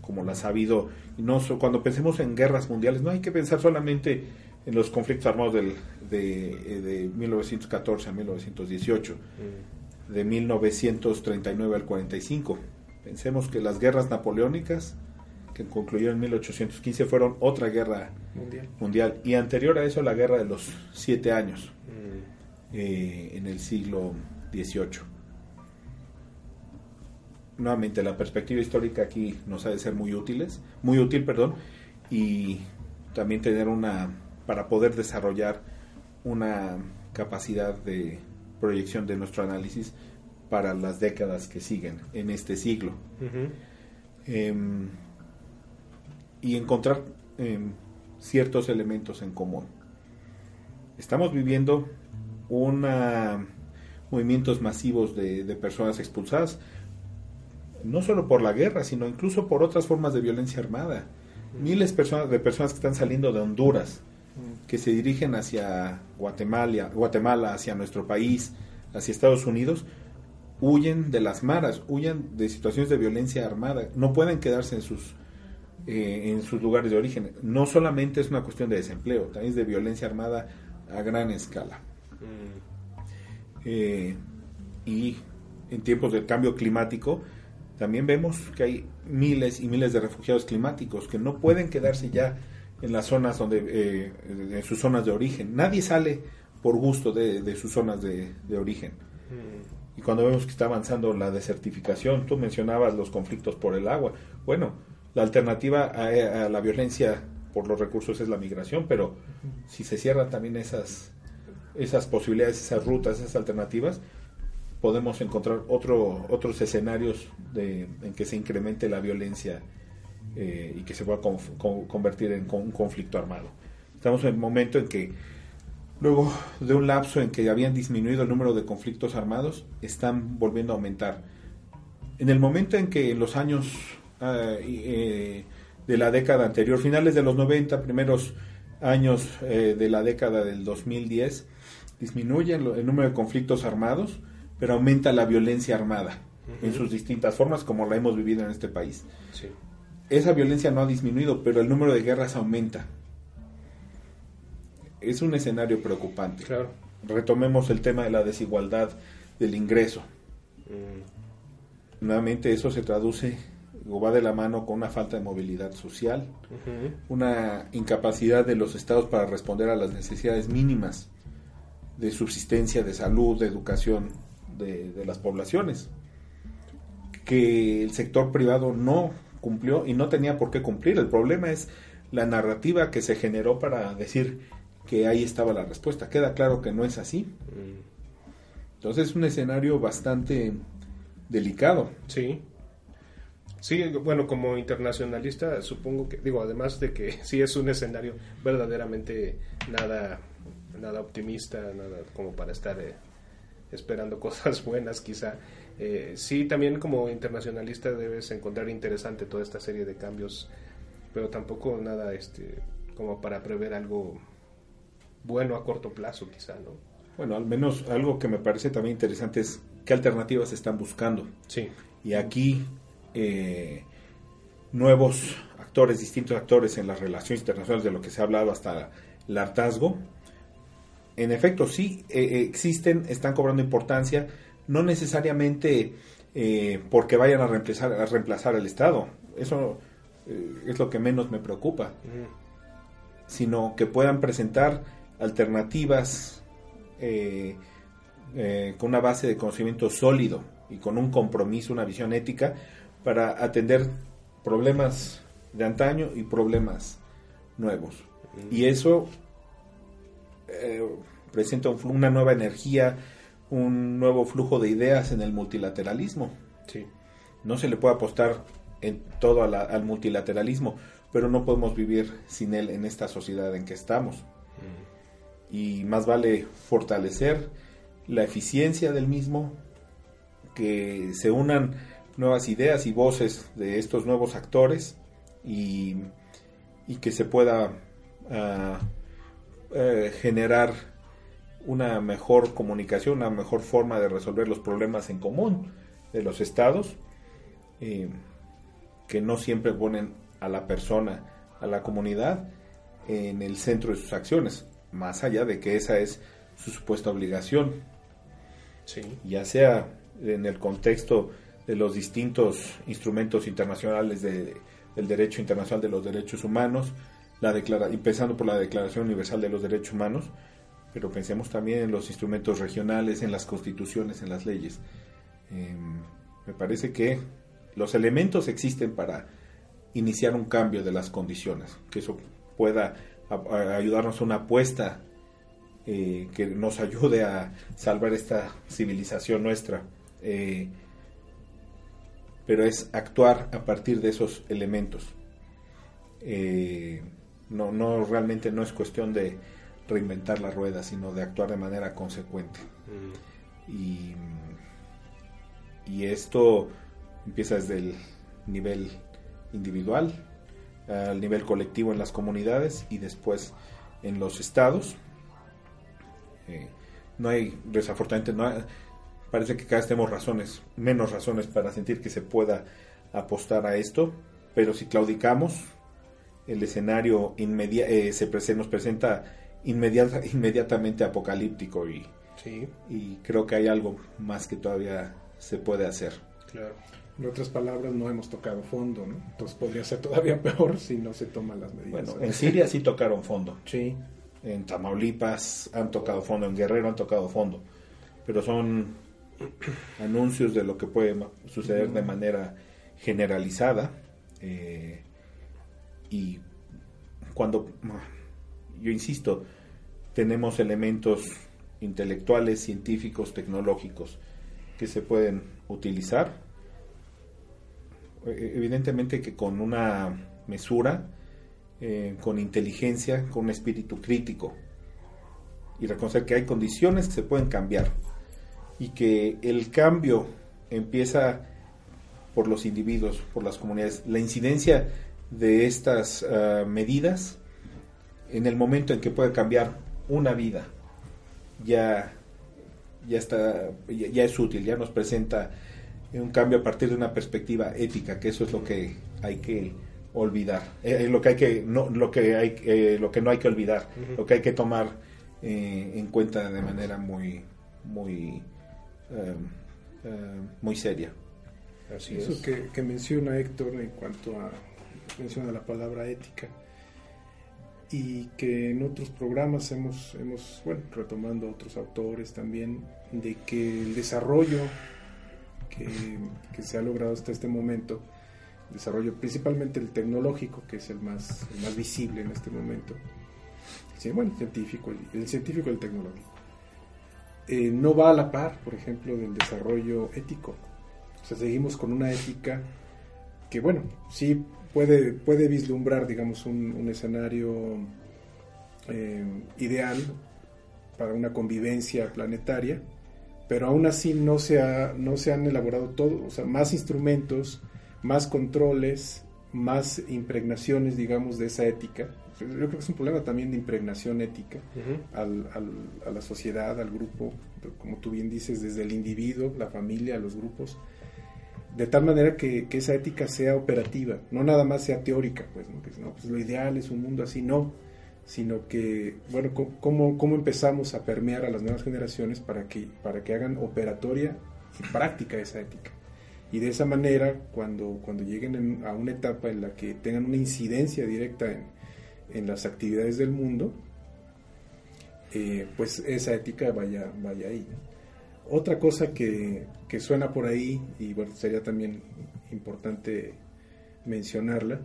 como las ha habido, no so- cuando pensemos en guerras mundiales, no hay que pensar solamente en los conflictos armados del, de, eh, de 1914 a 1918, Mm, de 1939 al 45. Pensemos que las guerras napoleónicas, que concluyeron en 1815, fueron otra guerra Mundial. mundial. Y anterior a eso, la guerra de los siete años, mm, eh, en el siglo XVIII. Nuevamente, la perspectiva histórica aquí nos ha de ser muy útiles, muy útil, perdón, y también tener una, para poder desarrollar una capacidad de proyección de nuestro análisis para las décadas que siguen en este siglo. Em, y encontrar em, ciertos elementos en común. Estamos viviendo una movimientos masivos de, de personas expulsadas, no solo por la guerra, sino incluso por otras formas de violencia armada. Miles personas, de personas que están saliendo de Honduras, que se dirigen hacia Guatemala, Guatemala, hacia nuestro país, hacia Estados Unidos, huyen de las maras, huyen de situaciones de violencia armada, no pueden quedarse en sus eh, en sus lugares de origen. No solamente es una cuestión de desempleo, también es de violencia armada a gran escala. Eh, y en tiempos del cambio climático, también vemos que hay miles y miles de refugiados climáticos que no pueden quedarse ya en las zonas donde, eh, en sus zonas de origen. Nadie sale por gusto de, sus zonas de, origen. Y cuando vemos que está avanzando la desertificación, tú mencionabas los conflictos por el agua. Bueno, la alternativa a, la violencia por los recursos es la migración, pero si se cierran también esas, esas posibilidades, esas rutas, esas alternativas, podemos encontrar otro, otros escenarios de, en que se incremente la violencia eh, y que se pueda convertir en un conflicto armado. Estamos en el momento en que, luego de un lapso en que habían disminuido el número de conflictos armados, están volviendo a aumentar. En el momento en que en los años Ah, eh, de la década anterior, finales de los 90, primeros años eh, de la década del 2010, disminuye el, número de conflictos armados, pero aumenta la violencia armada en sus distintas formas, como la hemos vivido en este país. Esa violencia no ha disminuido, pero el número de guerras aumenta. Es un escenario preocupante. Retomemos el tema de la desigualdad del ingreso. Mm. Nuevamente eso se traduce o va de la mano con una falta de movilidad social, una incapacidad de los estados para responder a las necesidades mínimas de subsistencia, de salud, de educación de, las poblaciones, que el sector privado no cumplió y no tenía por qué cumplir. El problema es la narrativa que se generó para decir que ahí estaba la respuesta. Queda claro que no es así. Entonces es un escenario bastante delicado. Sí. Sí, bueno, como internacionalista supongo que, digo, además de que sí es un escenario verdaderamente nada, nada optimista, nada como para estar eh, esperando cosas buenas quizá. Eh, sí, también como internacionalista debes encontrar interesante toda esta serie de cambios, pero tampoco nada este como para prever algo bueno a corto plazo quizá, ¿no? Bueno, al menos algo que me parece también interesante es qué alternativas están buscando. Sí. Y aquí eh, nuevos actores, distintos actores en las relaciones internacionales de lo que se ha hablado hasta el hartazgo. En efecto, sí eh, existen, están cobrando importancia, no necesariamente porque vayan a reemplazar, a reemplazar el Estado. Eso es lo que menos me preocupa. Sino que puedan presentar alternativas con una base de conocimiento sólido y con un compromiso, una visión ética para atender problemas de antaño y problemas nuevos. Mm. Y eso eh, presenta una nueva energía, un nuevo flujo de ideas en el multilateralismo. Sí. No se le puede apostar en todo al multilateralismo, pero no podemos vivir sin él en esta sociedad en que estamos. Mm. Y más vale fortalecer la eficiencia del mismo, que se unan nuevas ideas y voces de estos nuevos actores y, que se pueda ah, eh, generar una mejor comunicación, una mejor forma de resolver los problemas en común de los estados, eh, que no siempre ponen a la persona, a la comunidad, en el centro de sus acciones, más allá de que esa es su supuesta obligación. Ya sea en el contexto de los distintos instrumentos internacionales de, del derecho internacional de los derechos humanos, la declara, empezando por la Declaración Universal de los Derechos Humanos, pero pensemos también en los instrumentos regionales, en las constituciones, en las leyes. Em, me parece que los elementos existen para iniciar un cambio de las condiciones, que eso pueda ayudarnos a una apuesta eh, que nos ayude a salvar esta civilización nuestra. Eh, pero es actuar a partir de esos elementos. Eh, no, no realmente no es cuestión de reinventar la rueda, sino de actuar de manera consecuente. Mm. Y, y, esto empieza desde el nivel individual, al nivel colectivo en las comunidades y después en los estados. Eh, no hay, desafortunadamente, no hay- parece que cada vez tenemos razones, menos razones para sentir que se pueda apostar a esto, pero si claudicamos, el escenario eh, se nos presenta inmediata- inmediatamente apocalíptico y, Sí, y creo que hay algo más que todavía se puede hacer. claro. En otras palabras, no hemos tocado fondo, ¿no? Entonces podría ser todavía peor si no se toman las medidas. Bueno, en Siria sí tocaron fondo, Sí, en Tamaulipas han tocado fondo, en Guerrero han tocado fondo, pero son anuncios de lo que puede suceder de manera generalizada eh, y cuando, yo insisto, tenemos elementos intelectuales, científicos, tecnológicos que se pueden utilizar, eh, evidentemente que con una mesura, eh, con inteligencia, con un espíritu crítico y reconocer que hay condiciones que se pueden cambiar y que el cambio empieza por los individuos, por las comunidades. La incidencia de estas ah, medidas en el momento en que puede cambiar una vida ya ya está ya, ya es útil, ya nos presenta un cambio a partir de una perspectiva ética, que eso es lo que hay que olvidar, eh, eh, lo que hay que no lo que hay eh, lo que no hay que olvidar, lo que hay que tomar eh, en cuenta de manera muy muy eh, eh, muy seria. Así Eso es. que, que menciona Héctor en cuanto a menciona la palabra ética y que en otros programas hemos, hemos bueno, retomando otros autores también, de que el desarrollo que, que se ha logrado hasta este momento, desarrollo principalmente el tecnológico, que es el más, el más visible en este momento, sí, bueno, el científico, el, el científico y el tecnológico, eh, no va a la par, por ejemplo, del desarrollo ético. O sea, seguimos con una ética que, bueno, sí puede, puede vislumbrar, digamos, un, un escenario eh, ideal para una convivencia planetaria, pero aún así no se, ha, no se han elaborado todo, o sea, más instrumentos, más controles, más impregnaciones, digamos, de esa ética. Yo creo que es un problema también de impregnación ética al- a la sociedad, al grupo, como tú bien dices, desde el individuo, la familia, los grupos, de tal manera que, esa ética sea operativa, no nada más sea teórica, pues, ¿no? Pues lo ideal es un mundo así, no, sino que, bueno, ¿cómo, cómo empezamos a permear a las nuevas generaciones para que, para que hagan operatoria y práctica esa ética? Y de esa manera, cuando, cuando lleguen en- a una etapa en la que tengan una incidencia directa en, en las actividades del mundo, eh, pues esa ética vaya, vaya ahí. Otra cosa que, suena por ahí, y bueno, sería también importante mencionarla,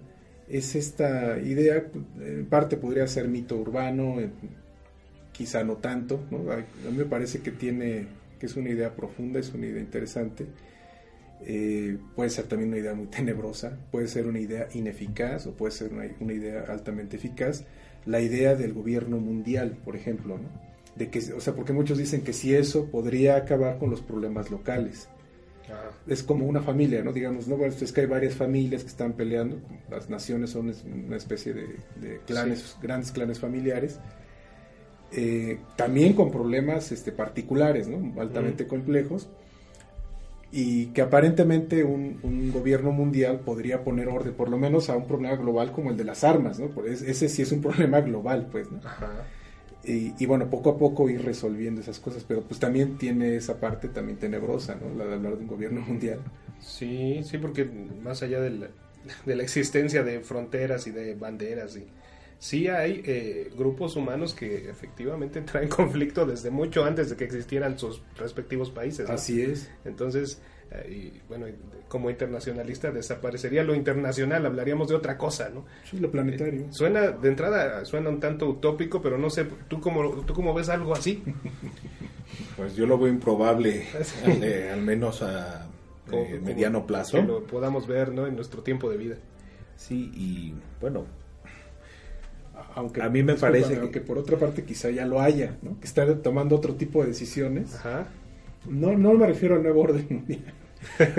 es esta idea, en parte podría ser mito urbano, quizá no tanto, ¿no? A a mí me parece que tiene, que es una idea profunda, es una idea interesante, eh, puede ser también una idea muy tenebrosa, puede ser una idea ineficaz o puede ser una, una idea altamente eficaz. La idea del gobierno mundial, por ejemplo, ¿no? De que, o sea, porque muchos dicen que si eso podría acabar con los problemas locales. Ah, Es como una familia, ¿no? Digamos, ¿no? Bueno, es que hay varias familias que están peleando, las naciones son una especie de, de clanes, grandes clanes familiares, eh, también con problemas este, particulares, ¿no? Altamente complejos, y que aparentemente un, un gobierno mundial podría poner orden, por lo menos a un problema global como el de las armas, ¿no? Ese sí es un problema global, pues, ¿no? Ajá. Y, y bueno, poco a poco ir resolviendo esas cosas, pero pues también tiene esa parte también tenebrosa, ¿no? La de hablar de un gobierno mundial. Sí, sí, porque más allá de la, de la existencia de fronteras y de banderas, y, sí hay eh, grupos humanos que efectivamente traen conflicto desde mucho antes de que existieran sus respectivos países. ¿no? Así es. Entonces, y, bueno, como internacionalista desaparecería lo internacional, hablaríamos de otra cosa, ¿no? Sí, lo planetario. Suena, de entrada, suena un tanto utópico, pero no sé, ¿tú cómo, tú cómo ves algo así? Pues yo lo veo improbable, al, eh, al menos a eh, mediano plazo. Que lo podamos ver, ¿no? En nuestro tiempo de vida. Sí, y bueno, Aunque, A mí me parece que- por otra parte quizá ya lo haya, ¿no? Que está tomando otro tipo de decisiones. Ajá. No, no me refiero al nuevo orden mundial.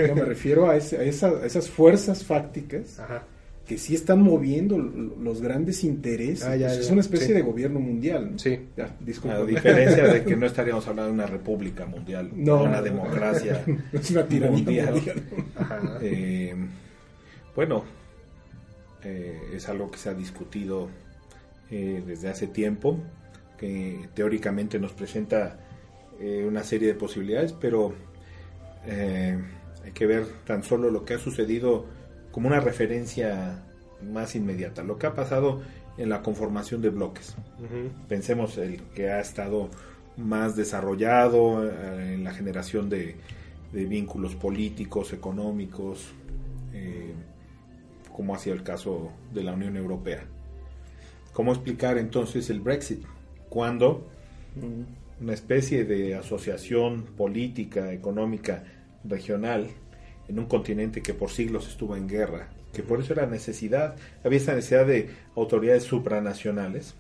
No me refiero a, ese- a esa- a esas fuerzas fácticas Ajá. que sí están moviendo los grandes intereses. Ah, ya, Pues es una especie sí. de gobierno mundial. ¿no? Sí. Ya, disculpa. A diferencia de que no estaríamos hablando de una república mundial, No. de una democracia es una tiranía mundial. mundial. Ajá. Eh, bueno, eh, es algo que se ha discutido eh, desde hace tiempo, que teóricamente nos presenta eh, una serie de posibilidades, pero eh, hay que ver tan solo lo que ha sucedido como una referencia más inmediata, lo que ha pasado en la conformación de bloques. Ujú. Pensemos el que ha estado más desarrollado eh, en la generación de, de vínculos políticos, económicos, eh, como ha sido el caso de la Unión Europea. ¿Cómo explicar entonces el Brexit? Cuando una especie de asociación política, económica, regional, en un continente que por siglos estuvo en guerra, que por eso era necesidad, había esa necesidad de autoridades supranacionales,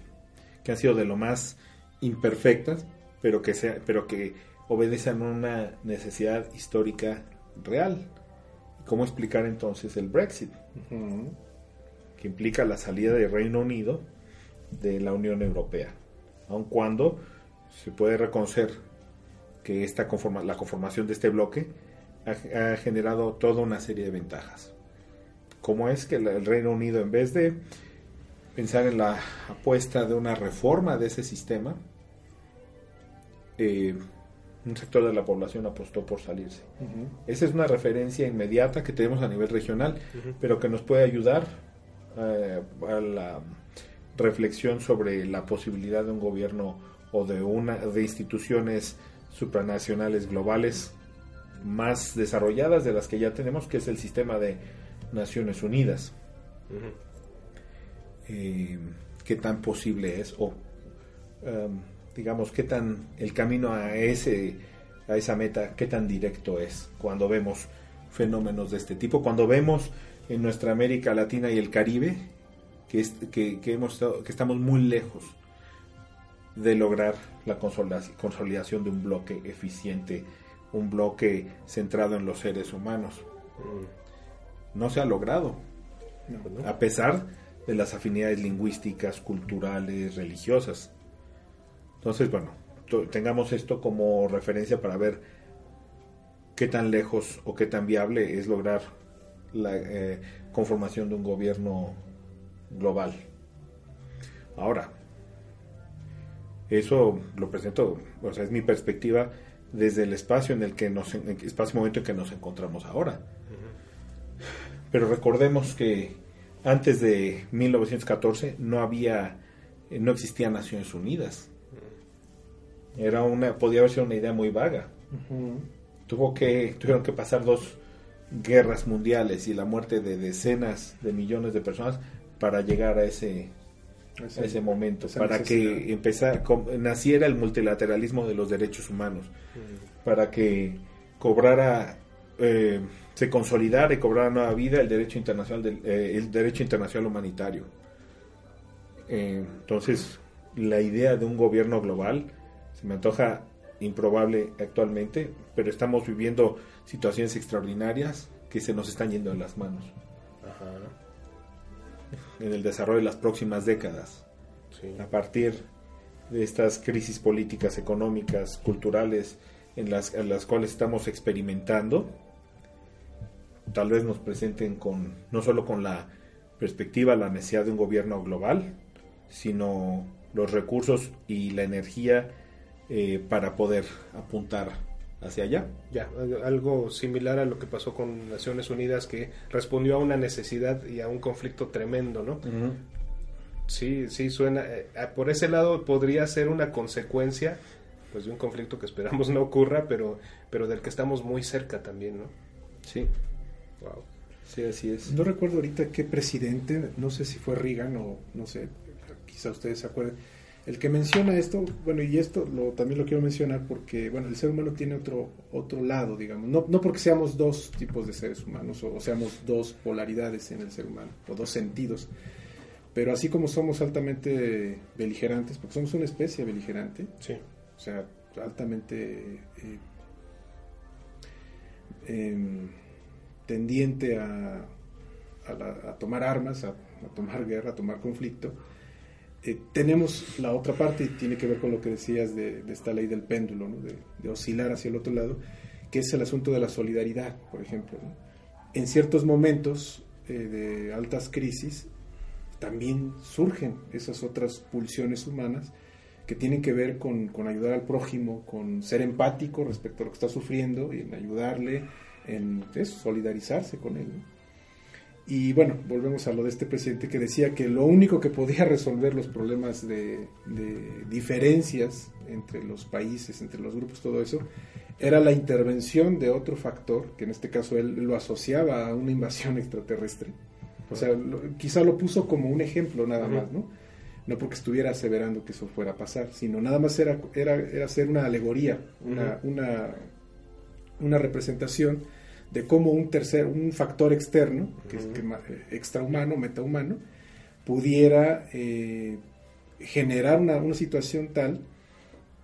que han sido de lo más imperfectas, pero que, sea, pero que obedecen a una necesidad histórica real. ¿Cómo explicar entonces el Brexit? Que implica la salida del Reino Unido de la Unión Europea, aun cuando se puede reconocer que esta conforma- la conformación de este bloque ha, ha generado toda una serie de ventajas. Como es que el Reino Unido, en vez de pensar en la apuesta de una reforma de ese sistema, eh, un sector de la población apostó por salirse. Esa es una referencia inmediata que tenemos a nivel regional, pero que nos puede ayudar eh, a la reflexión sobre la posibilidad de un gobierno o de una de instituciones supranacionales globales más desarrolladas de las que ya tenemos, que es el sistema de Naciones Unidas. Eh, ¿Qué tan posible es o em, digamos qué tan el camino a ese a esa meta qué tan directo es cuando vemos fenómenos de este tipo cuando vemos en nuestra América Latina y el Caribe que, es- que, que hemos estado- que estamos muy lejos de lograr la consolidac- consolidación de un bloque eficiente un bloque centrado en los seres humanos Mm. no se ha logrado No, ¿no? a pesar de las afinidades lingüísticas, culturales, religiosas. Entonces, bueno, tengamos esto como referencia para ver qué tan lejos o qué tan viable es lograr la eh, conformación de un gobierno global. Ahora, eso lo presento, o sea, es mi perspectiva desde el espacio en el que nos, en el espacio momento en que nos encontramos ahora. Pero recordemos que antes de 1914 no había, eh, no existían Naciones Unidas. Era una, podía haber sido una idea muy vaga. Tuvo que, tuvieron que pasar dos guerras mundiales y la muerte de decenas de millones de personas para llegar a ese, Ese momento, esa para necesidad. que empezara, naciera el multilateralismo de los derechos humanos, para que cobrara, eh, se consolidara y cobrara nueva vida el derecho internacional, del, eh, el derecho internacional humanitario. Eh, entonces, la idea de un gobierno global se me antoja improbable actualmente, pero estamos viviendo situaciones extraordinarias que se nos están yendo de las manos Ajá. En el desarrollo de las próximas décadas. Sí. a partir de estas crisis políticas, económicas, culturales en las, en las cuales estamos experimentando, tal vez nos presenten con no solo con la perspectiva, la necesidad de un gobierno global, sino los recursos y la energía eh, para poder apuntar hacia allá. Ya, algo similar a lo que pasó con Naciones Unidas, que respondió a una necesidad y a un conflicto tremendo, ¿no? Sí, sí, suena. eh, por ese lado podría ser una consecuencia pues de un conflicto que esperamos no ocurra, pero, pero del que estamos muy cerca también, ¿no? Sí, Wow. sí, así es. No recuerdo ahorita qué presidente, no sé si fue Reagan o no sé, quizá ustedes se acuerden, el que menciona esto, bueno, y esto lo, también lo quiero mencionar porque, bueno, el ser humano tiene otro, otro lado, digamos, no, no porque seamos dos tipos de seres humanos o, o seamos dos polaridades en el ser humano o dos sentidos, pero así como somos altamente beligerantes, porque somos una especie beligerante, Sí. o sea, altamente eh, em, tendiente a, a, tomar armas, a, tomar guerra, a tomar conflicto. Eh, tenemos la otra parte, y tiene que ver con lo que decías de, esta ley del péndulo, de, oscilar hacia el otro lado, que es el asunto de la solidaridad, por ejemplo. En ciertos momentos eh, de altas crisis, también surgen esas otras pulsiones humanas que tienen que ver con, ayudar al prójimo, con ser empático respecto a lo que está sufriendo y en ayudarle, en solidarizarse con él. Y bueno, volvemos a lo de este presidente que decía que lo único que podía resolver los problemas de, diferencias entre los países, entre los grupos, todo eso, era la intervención de otro factor, que en este caso él lo asociaba a una invasión extraterrestre. O sea, quizá lo puso como un ejemplo nada más, ¿no? No porque estuviera aseverando que eso fuera a pasar, sino nada más era, era, era hacer una alegoría, una, una, una representación de cómo un tercer, un factor externo, que es eh, extrahumano, metahumano, pudiera eh, generar una, situación tal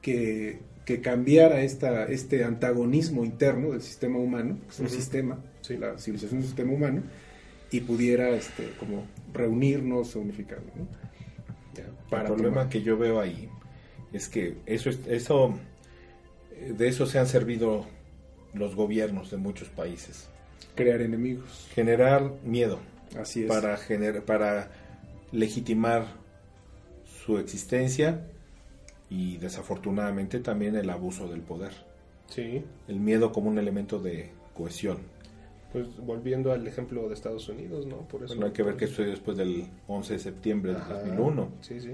que, que, cambiara esta, este antagonismo interno del sistema humano, que es un sistema, la civilización es un sistema humano, y pudiera este, como reunirnos o unificarnos. Para El problema que yo veo ahí es que eso, eso de eso se han servido los gobiernos de muchos países. Crear enemigos. Generar miedo. Así es. Para, gener para legitimar su existencia y desafortunadamente también el abuso del poder. Sí. El miedo como un elemento de cohesión. Pues volviendo al ejemplo de Estados Unidos, ¿no? Por eso, bueno, hay que ver que esto después del 11 de septiembre de 2001. Sí, sí.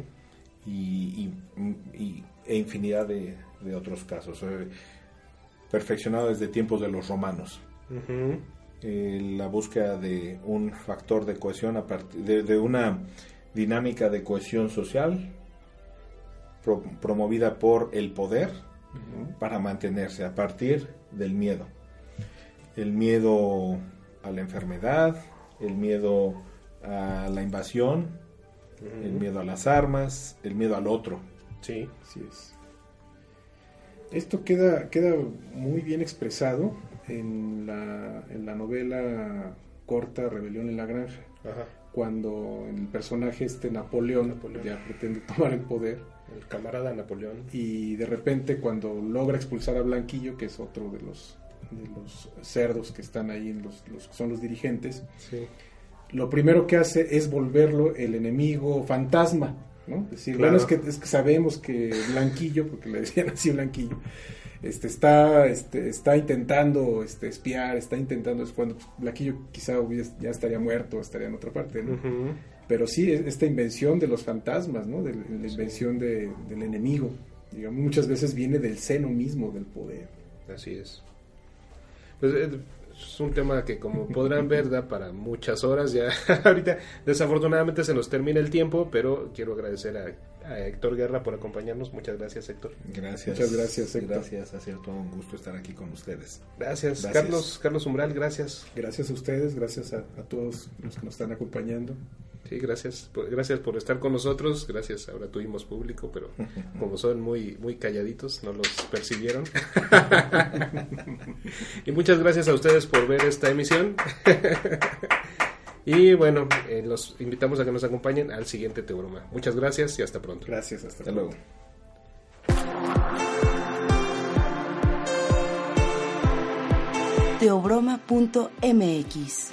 Y, y, e infinidad de, de otros casos. Eh, perfeccionado desde tiempos de los romanos. Eh, la búsqueda de un factor de cohesión, a partir de, una dinámica de cohesión social promovida por el poder para mantenerse a partir del miedo. El miedo a la enfermedad, el miedo a la invasión, el miedo a las armas, el miedo al otro. Sí, sí es. Esto queda, queda muy bien expresado en la, en la novela corta Rebelión en la Granja, cuando el personaje este Napoleón, ya pretende tomar el poder. El camarada Napoleón. Y de repente cuando logra expulsar a Blanquillo, que es otro de los, de los cerdos que están ahí, los, los son los dirigentes, lo primero que hace es volverlo el enemigo fantasma ¿no? Decir, bueno, es que, es que sabemos que Blanquillo, porque le decían así Blanquillo, este, está, este, está intentando este, espiar, está intentando, es cuando Blanquillo quizá ya estaría muerto, estaría en otra parte, ¿no? Pero sí, esta invención de los fantasmas, ¿no? De, la invención de, del enemigo, digamos, muchas veces viene del seno mismo del poder. Así es. Pues eh, es un tema que como podrán ver da para muchas horas ya. Ahorita desafortunadamente se nos termina el tiempo pero quiero agradecer a, Héctor Guerra por acompañarnos. Muchas gracias Héctor. Gracias. Muchas gracias Héctor. gracias ha sido todo un gusto estar aquí con ustedes. Gracias, Carlos Carlos Umbral gracias. Gracias a ustedes gracias a todos los que nos están acompañando Sí, gracias. Gracias por estar con nosotros. Gracias. Ahora tuvimos público, pero como son muy, muy calladitos, no los percibieron. y muchas gracias a ustedes por ver esta emisión. y bueno, eh, los invitamos a que nos acompañen al siguiente Teoroma. Muchas gracias y hasta pronto. Gracias, hasta, luego. Teobroma.mx